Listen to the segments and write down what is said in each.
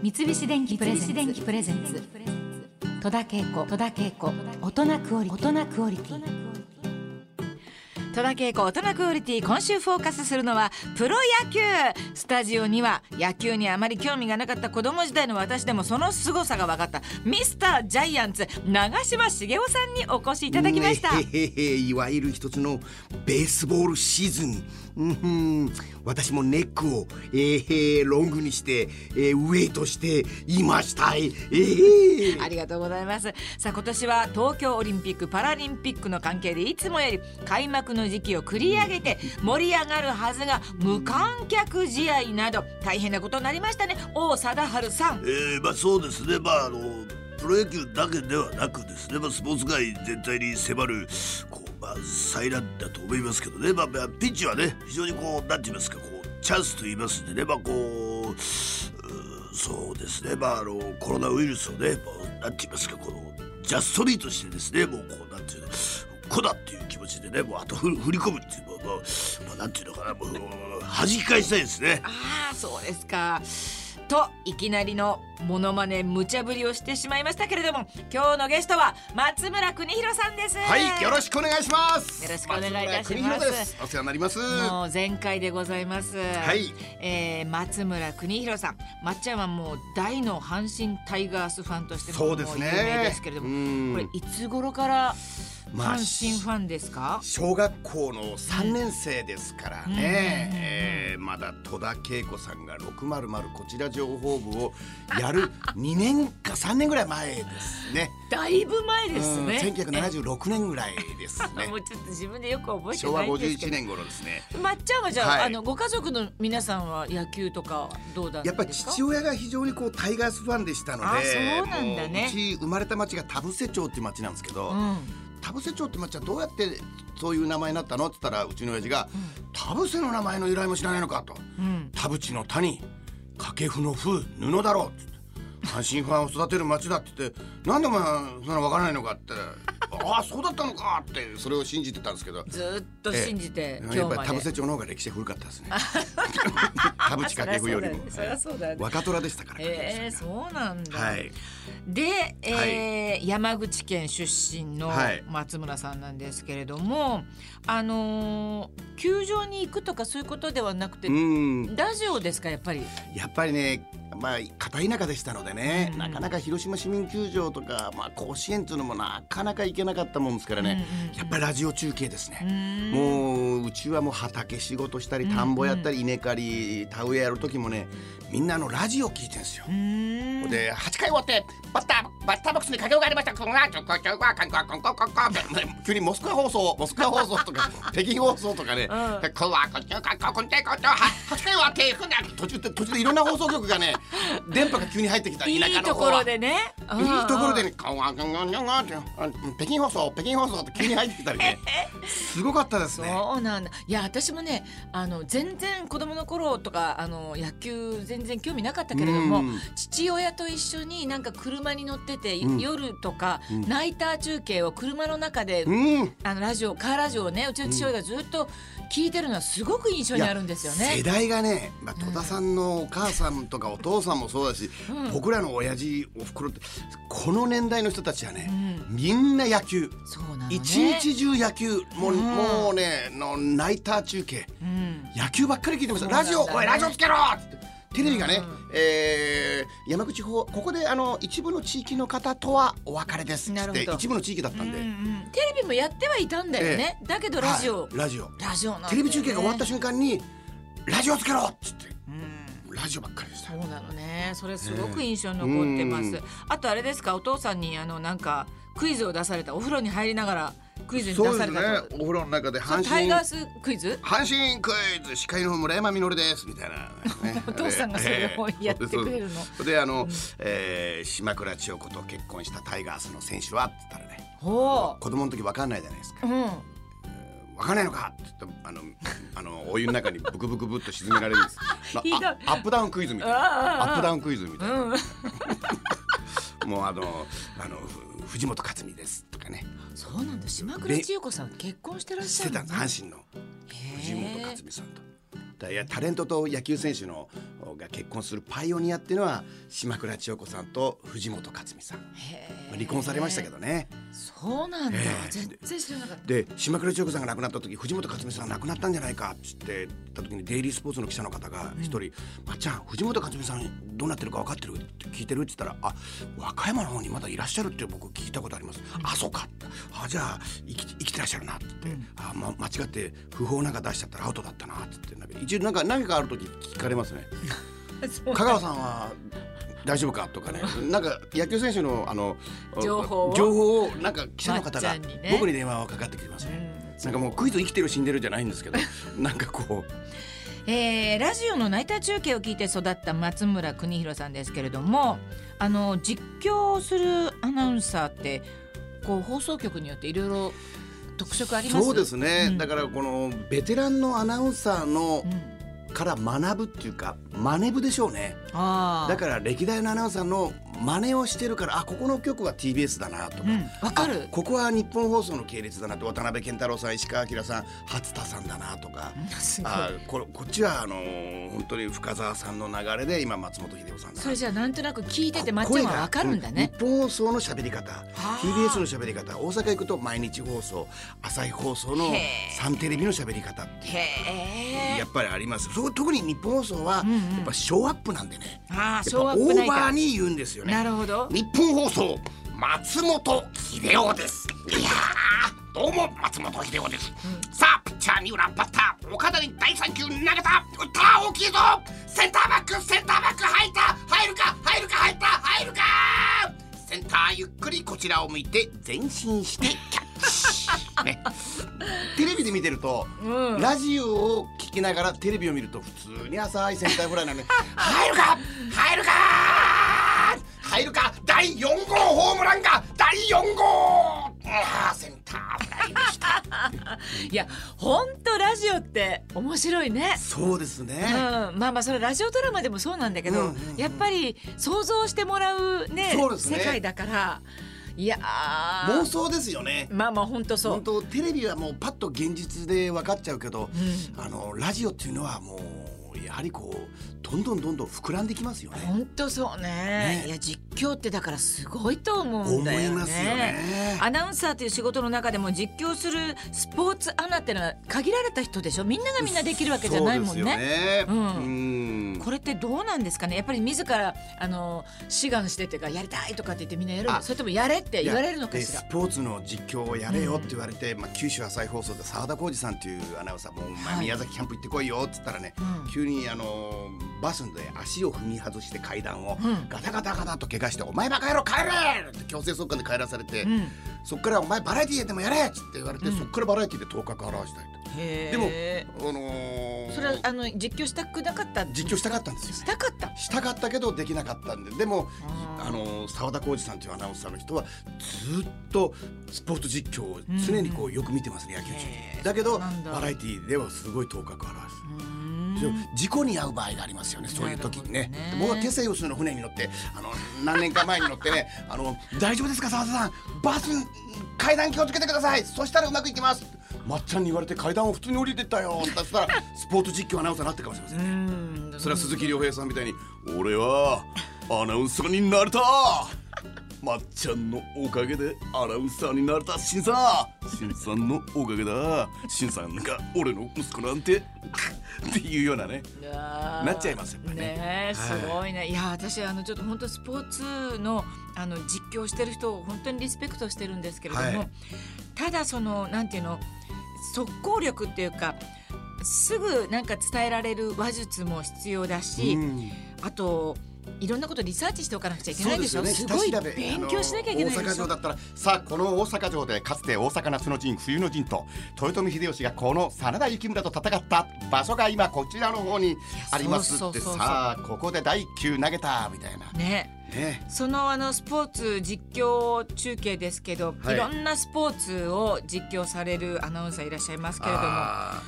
三菱電機プレゼンツ。戸田恵子。戸田恵子。大人クオリティ。大人クオリティ。戸田恵子大人クオリティ。今週フォーカスするのはプロ野球。スタジオには野球にあまり興味がなかった子供時代の私でもその凄さが分かったミスタージャイアンツ長嶋茂雄さんにお越しいただきました、ねへへへいわゆる一つのベースボールシーズン。うん私もネックを、えー、ロングにして、えー、ウェイトしていましたえー、ありがとうございます。さあ今年は東京オリンピック・パラリンピックの関係でいつもより開幕の時期を繰り上げて盛り上がるはずが無観客試合など大変なことになりましたね。王貞治さん。えー、まあそうですね。まああのプロ野球だけではなくですね、まあ、スポーツ界全体に迫るこう、まあ、災難だと思いますけどね、まあ、まあピッチはね非常にこうなんて言いますかこうチャンスと言いますんでね。まあこうそうですね。まああのコロナウイルスをねもうなんて言いますかこのジャストミートしてですねもうこうなんていうのこだっていう気持ちでねもうあと振り振り込むっていうもうもう、まあ、なんていうのかなもう弾き返したいですね。ああそうですか。といきなりのモノマネ無茶ぶりをしてしまいましたけれども今日のゲストは松村邦弘さんです。はいよろしくお願いします。よろしくお願いいたします。松村邦弘です。お世話になります。もう全開でございます。はい。えー松村邦弘さん、まっちゃんはもう大の阪神タイガースファンとしてもそうですね。有名ですけれども、うん。これいつ頃からまあ阪神ファンですか？小学校の3年生ですからうんね、えーまだ戸田恵子さんが600こちら情報部をやる 2年か3年ぐらい前ですね。だいぶ前ですうんね。1976年ぐらいですね も。うちょっと自分でよく覚えて昭和ないんですけ51ど。年頃ですね。まっちゃんはじゃあ,、はいあのご家族の皆さんは野球とかどうだやっぱんですか？父親が非常にこうタイガースファンでしたのであそうなんだねもううち生まれた町が田伏町っていう町なんですけど、うん。田伏町って町はどうやってそういう名前になったのって言ったらうちの親父が「田伏の名前の由来も知らないのか」と。うん。田淵の谷掛布の布布だろうっつって阪神ファンを育てる町だって言ってなんでお前そんなの分からないのかってああそうだったのかってそれを信じてたんですけど。ずーっと信じて、や今日まで。っぱり田伏町の方が歴史が古かったですね。田淵掛布よりも。若虎でしたからえー、そうなんだ。はい。で、えー山口県出身のはい。松村さんなんですけれども、あのー球場に行くとかそういうことではなくて、うん。ラジオですかやっぱり？やっぱりねまあ片田舎でしたのでね、うん。なかなか広島市民球場とか、まあ、甲子園っていうのもなかなか行けなかったもんですからね、うんうんうん。やっぱりラジオ中継ですね、うん。もううちはもう畑仕事したり田んぼやったり稲刈り田植えやる時もねみんなあのラジオ聞いてんですよ。うーん。で8回終わってバッターバッターボックスに掛けがありました。急にモスクワ放送モスクワ放送とか 北京放送とかね、うん。でこんわこっちょこここんてこっちょは8回終わって。途中で途中でいろんな放送局がね 電波が急に入ってきた田いいところでね。いいところでね。ね、カンワンカンワンカンってあ北京放送北京放送って急に入ってきたりねすごかったですね。そうなんだ。いや私もねあの全然子供の頃とかあの野球全然興味なかったけれども、うん父親と一緒になんか車に乗ってて、うん夜とか、うんナイター中継を車の中で、うんあのラジオカーラジオをねうちの父親がずっと聞いてるのはすごく印象にあるんですよね。世代がね、まあ、戸田さんのお母さんとかお父さんもそうだし、うん。僕らの親父おふくろってこの年代の人たちはね、うん。みんな野球。ね。一日中野球もう,、うん。もうねのナイター中継。うん。野球ばっかり聞いてました、ね。ラジオおいラジオつけろテレビがね、うん。えー山口方ここであの一部の地域の方とはお別れですって一部の地域だったんで、うんうん。テレビもやってはいたんだよね。だけどラジオ、はい。ラジオ。ラジオね。テレビ中継が終わった瞬間にラジオつけろっつって。うん。ラジオばっかりでしたそうなのね。それすごく印象に残ってます。うんあとあれですか、お父さんにあのなんかクイズを出された、お風呂に入りながらクイズに出されたと。お風呂の中で阪神タイガースクイズ？阪神クイズ司会の村山実です。みたいな、ね。お父さんがそれをやってくれるの。そう。でであの、えー島倉千代子と結婚したタイガースの選手は？って言ったらね。ほ子供の時わかんないじゃないですか。う。うん。わかんないのか？って言ったらあのあのお湯の中にブクブクブっと沈められるんです。アップダウンクイズみたいな。アップダウンクイズみたいな、うん。もうあのあのふ藤本克美ですとかね。そうなんだ。島倉千代子さん結婚してらっしゃるの？阪神の藤本克美さんと。だいやタレントと野球選手のが結婚するパイオニアっていうのは島倉千代子さんと藤本克美さん、まあ離婚されましたけどねそうなんだ、ええ。全然知らなかった。で島倉千代子さんが亡くなった時藤本克美さんが亡くなったんじゃないかっつって言った時にデイリースポーツの記者の方が一人「まっちゃん藤本克美さんどうなってるか分かってる?」って聞いてるって言ったら「あ和歌山の方にまだいらっしゃるって僕聞いたことあります」あそうか」あじゃあ生き生きてらっしゃるな」って言って、あま間違って不法なんか出しちゃったらアウトだったな」って言って一応なんか何かある時聞かれますね。香川さんは大丈夫か？とかね。なんか野球選手のあの情報を？情報をなんか記者の方が僕に電話をかかってきてますね、なんかもうクイズ生きてる死んでるじゃないんですけど なんかこう。えーラジオのナイター中継を聞いて育った松村邦弘さんですけれどもあの実況するアナウンサーってこう放送局によっていろいろ特色あります？そうですね、うん。だからこのベテランのアナウンサーのうんから学ぶっていうか真似部でしょうね。だから歴代のアナウンサーの真似をしてるからあここの局は TBS だなとか、うんわかる。あここは日本放送の系列だなと渡辺健太郎さん石川明さん初田さんだなとか、あここっちはあのー本当に深澤さんの流れで今松本秀夫さんだな。それじゃあなんとなく聞いててまっちゃんはわかるんだね。うん日本放送の喋り方。あ TBS の喋り方。大阪行くと毎日放送朝日放送のサンテレビの喋り方ってやっぱりありますそう特に日本放送はうんうん。やっぱショーアップなんでね、ああシやっぱオョーアップナーバーに言うんですよね。なるほど。日本放送松本秀夫です。いやーどうも松本秀夫です、さあピッチャー三浦バッター岡田に第3球投げた。打った大きいぞ。センターバックセンターバック入った。入るか入るか入った。入るかセンターゆっくりこちらを向いて前進してキャッチ、ね、テレビで見てると、うん。ラジオを聞きながらテレビを見ると普通に浅いセンターフライなんで入るか！入るか！入るか！第4号ホームランが第4号！あーセンターフライでした。いや本当ラジオって面白いね。そうですね、うん、まあまあそれラジオドラマでもそうなんだけど、うんうんうんやっぱり想像してもらうねね。世界だからいやー。妄想ですよね。まあまあ本当そう。本当テレビはもうパッと現実で分かっちゃうけど、うあのラジオっていうのはもうやはりこうどんどんどんどん膨らんできますよね。本当そうね。ね。いや実況ってだからすごいと思うんだよね。思いますよね。アナウンサーという仕事の中でも実況するスポーツアナってのは限られた人でしょ。みんながみんなできるわけじゃないもんそうですよねね。うん。うんこれってどうなんですかね？やっぱり自らあの志願してっていうかやりたいとかって言ってみんなやるそれともやれって言われるのかでしら？スポーツの実況をやれよって言われて、まあ、九州朝日放送で澤田浩二さんっていうアナウンサーもうお前はい。宮崎キャンプ行ってこいよっつったらね、うん。急にあのバスで足を踏み外して階段をうん。ガタガタガタと怪我して「お前バカ野郎帰れ!」って強制送還で帰らされて、うん。そっから「お前バラエティーでもやれ!」っつって言われて、うん。そっからバラエティーで頭角現したいへでもあのーそれはあの実況したくなかった？実況したかったんですよ。しねたかった？したかったけどできなかったんで。でもあの澤田浩二さんというアナウンサーの人はずっとスポーツ実況を常にこうよく見てますね、野球中だけどバラエティーではすごい頭角を現す。事故に遭う場合がありますよねそういう時にね。僕はテセウスの船に乗ってあの何年か前に乗ってねあの「大丈夫ですか澤田さん？バス階段気をつけてください。そしたらうまくいきます」まっちゃんに言われて階段を普通に降りてったよ。そしたらスポーツ実況アナウンサーになってるかもしれませんうねそれは鈴木亮平さんみたいに「俺はアナウンサーになれた!」まっちゃんのおかげでアナウンサーになれたしんさん。しんさんのおかげだ。しんさんが俺の息子なんて。っていうようなね。ななっちゃいますよね。ねえすごいね、い、や私あのちょっと本当スポーツのあの実況してる人を本当にリスペクトしてるんですけれども、はい。ただそのなんていうの速攻力っていうかすぐなんか伝えられる話術も必要だし、うん。あといろんなことリサーチしておかなくちゃいけないでしょ。す下ごい勉強しなきゃいけない大阪城だったらさあこの大阪城でかつて大阪夏の陣冬の陣と豊臣秀吉がこの真田幸村と戦った場所が今こちらの方にありますって。さあここで第一球投げたみたいな。ねね。そのあのスポーツ実況中継ですけど、はい。い、ろんなスポーツを実況されるアナウンサーいらっしゃいますけれどもあ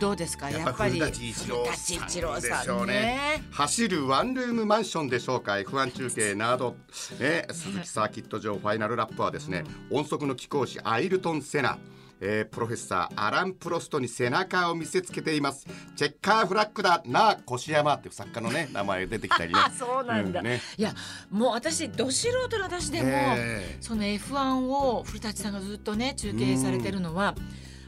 どうですか？ーやっぱり古舘一郎ささんんでしょうね。ね走るワンルームマンションでしょうか F1 中継など、ね、鈴木サーキット場ファイナルラップはですね、音速の貴公子アイルトン・セナえープロフェッサーアラン・プロストに背中を見せつけています。チェッカーフラッグだ。なあ越山っていう作家のね 名前出てきたりね。あ そうなんだ、ね。いやもう私ど素人の私でも、え。その F1 を古舘さんがずっとね中継されてるのは、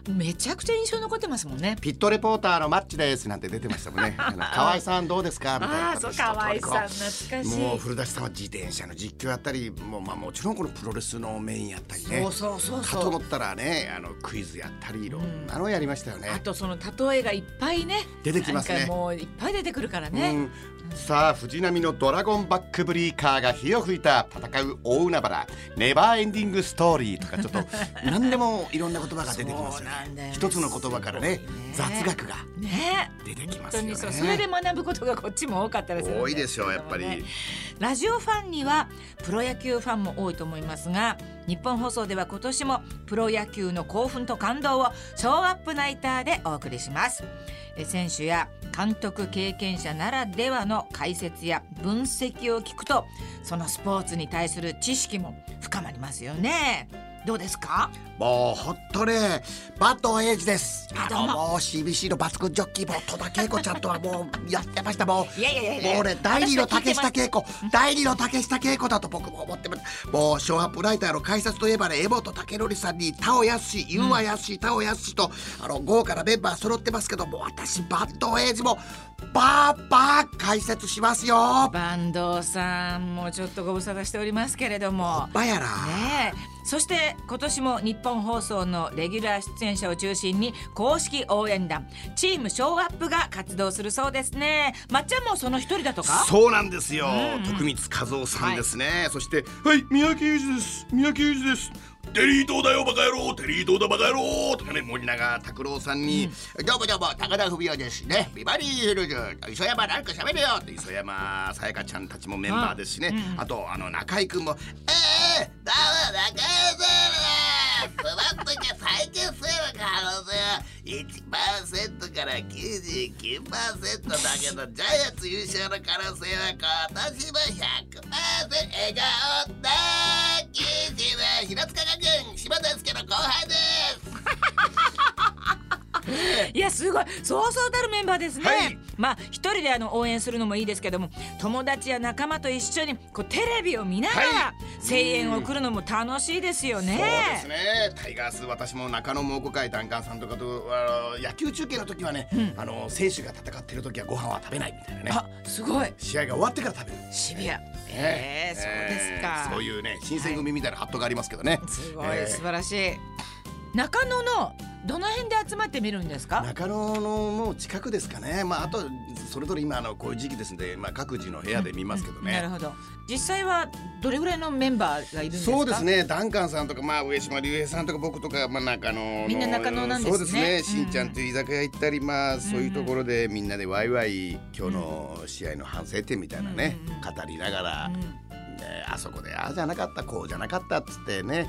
めちゃくちゃ印象に残ってますもんね。ピットレポーターのマッチですなんて出てましたもんね 河合さんどうですかみたいなああそう河合さん懐かしい。もう古舘さんは自転車の実況やったりもう、まあ、もちろんこのプロレスのメインやったりねそうそうそうかそう。と思ったらねあのクイズやったりいろんなのやりましたよね。あとその例えがいっぱいね出てきますねもういっぱい出てくるからね。うんさあ藤波のドラゴンバックブリーカーが火を吹いた戦う大海原ネバーエンディングストーリーとかちょっと 何でもいろんな言葉が出てきますよね一つの言葉からね雑学がね。出てきますよね。本当にそれで学ぶことがこっちも多かったでするん多いでしょうやっぱり、ね。ラジオファンにはプロ野球ファンも多いと思いますが日本放送では今年もプロ野球の興奮と感動をショーアップナイターでお送りします。え選手や監督経験者ならではの解説や分析を聞くとそのスポーツに対する知識も深まりますよねどうですか？もうほんとねバッドエイジです。あのもう CBC の抜群ジョッキーも戸田恵子ちゃんとはもうやってましたもういやいやいや。もうね第二の竹下恵子。第二の竹下恵子だと僕も思ってます。もうショーアップライターの解説といえばね江本武則さんに田尾康湯和康田尾康とあの豪華なメンバー揃ってますけども私バッドエイジもバーバー解説しますよ。坂東さんもちょっとご無沙汰しておりますけれども。バやら、ねえそして今年も日本放送のレギュラー出演者を中心に公式応援団チームショーアップが活動するそうですね。まっちゃんもその一人だとか？そうなんですよ、うん。うん徳光和夫さんですね、そしてはい三宅裕二です。三宅裕二です。テリー島だよバカ野郎テリー島だバカ野郎とかね森永卓郎さんに、どうもどうも高田文夫ですね。ビバリーヒルズ磯山なんか喋れよって磯山さやかちゃんたちもメンバーですしね、あとあの中居君もええー、だわ中居さんその時は再結成の可能性は1%から99%だけどジャイアンツ優勝の可能性は今年も100%笑顔だキジは平塚学園島田介の後輩ですいやすごい。そうそうたるメンバーですね、はい。まあ一人であの応援するのもいいですけども友達や仲間と一緒にこうテレビを見ながらは声援を送るのも楽しいですよね、そうですね。タイガース私も中野蒙古会ダンカンさんとかと野球中継の時はね、あの選手が戦ってる時はご飯は食べないみたいなね。あすごい。試合が終わってから食べるシビア。えー、そうですか、えーそういうね新選組みたいなハットがありますけどね、すごい、えー。素晴らしい。中野のどの辺で集まってみるんですか？中野のもう近くですかね。まああとそれぞれ今あのこういう時期ですんで、まあ、各自の部屋で見ますけどね、なるほど。実際はどれぐらいのメンバーがいるんですか？そうですね。ダンカンさんとか、まあ、上島竜兵さんとか僕とか、まあ、中野のみんな中野なんですね。そうですね、うん。しんちゃんという居酒屋行ったりまあそういうところでみんなでワイワイ今日の試合の反省点みたいなね、うんうん語りながら、うんねあそこでああじゃなかったこうじゃなかったっつってね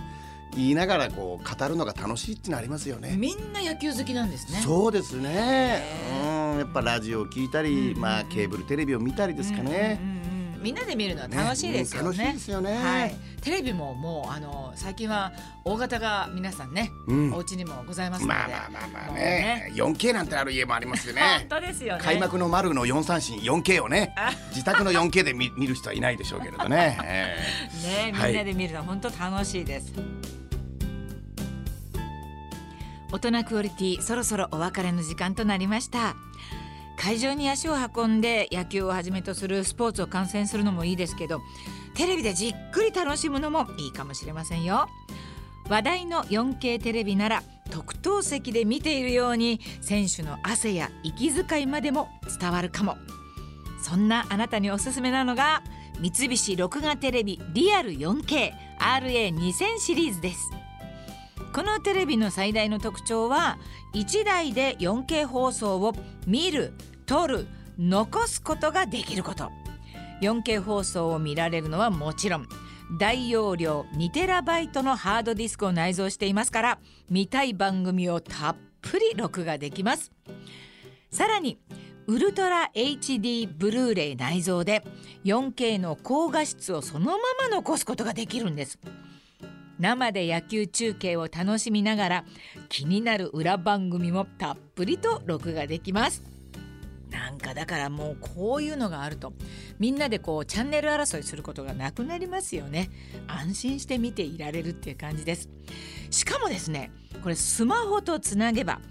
言いながらこう語るのが楽しいってのありますよね。みんな野球好きなんですね。そうですね。へうん、やっぱラジオを聞いたり、うんまあケーブルテレビを見たりですかね。うんうんうんみんなで見るのは楽しいですよね。ねうん楽しいですよね。はい、テレビももうあの最近は大型が皆さんね、うん。お家にもございますので。まあまあまあまあもうね。4K なんてある家もありますよね。本当ですよね。開幕の丸の4三振 4K をね自宅の 4K で見見る人はいないでしょうけれどね、えねみはい。んなで見るのは本当楽しいです、大人クオリティそろそろお別れの時間となりました。会場に足を運んで野球をはじめとするスポーツを観戦するのもいいですけどテレビでじっくり楽しむのもいいかもしれませんよ。話題の 4K テレビなら特等席で見ているように選手の汗や息遣いまでも伝わるかも。そんなあなたにおすすめなのが三菱録画テレビリアル 4KRA2000 シリーズです。このテレビの最大の特徴は1台で 4K 放送を見る撮る残すことができること。4K 放送を見られるのはもちろん大容量 2TB のハードディスクを内蔵していますから見たい番組をたっぷり録画できます。さらにウルトラ HD ブルーレイ内蔵で 4K の高画質をそのまま残すことができるんです。生で野球中継を楽しみながら気になる裏番組もたっぷりと録画できます。なんかだからもうこういうのがあるとみんなでこうチャンネル争いすることがなくなりますよね。安心して見ていられるっていう感じです。しかもですねこれスマホとつなげば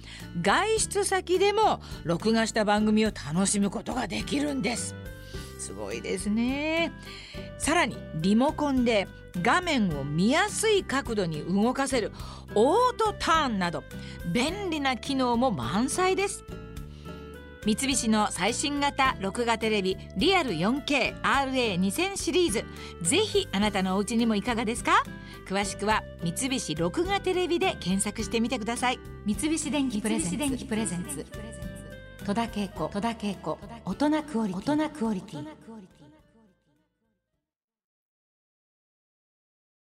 外出先でも録画した番組を楽しむことができるんです。すごいですね。さらにリモコンで画面を見やすい角度に動かせるオートターンなど便利な機能も満載です。三菱の最新型録画テレビリアル 4KRA2000 シリーズ。ぜひあなたのお家にもいかがですか？詳しくは三菱録画テレビで検索してみてください。三菱電機プレゼンツ。戸田恵子戸田恵子大人クオリティ。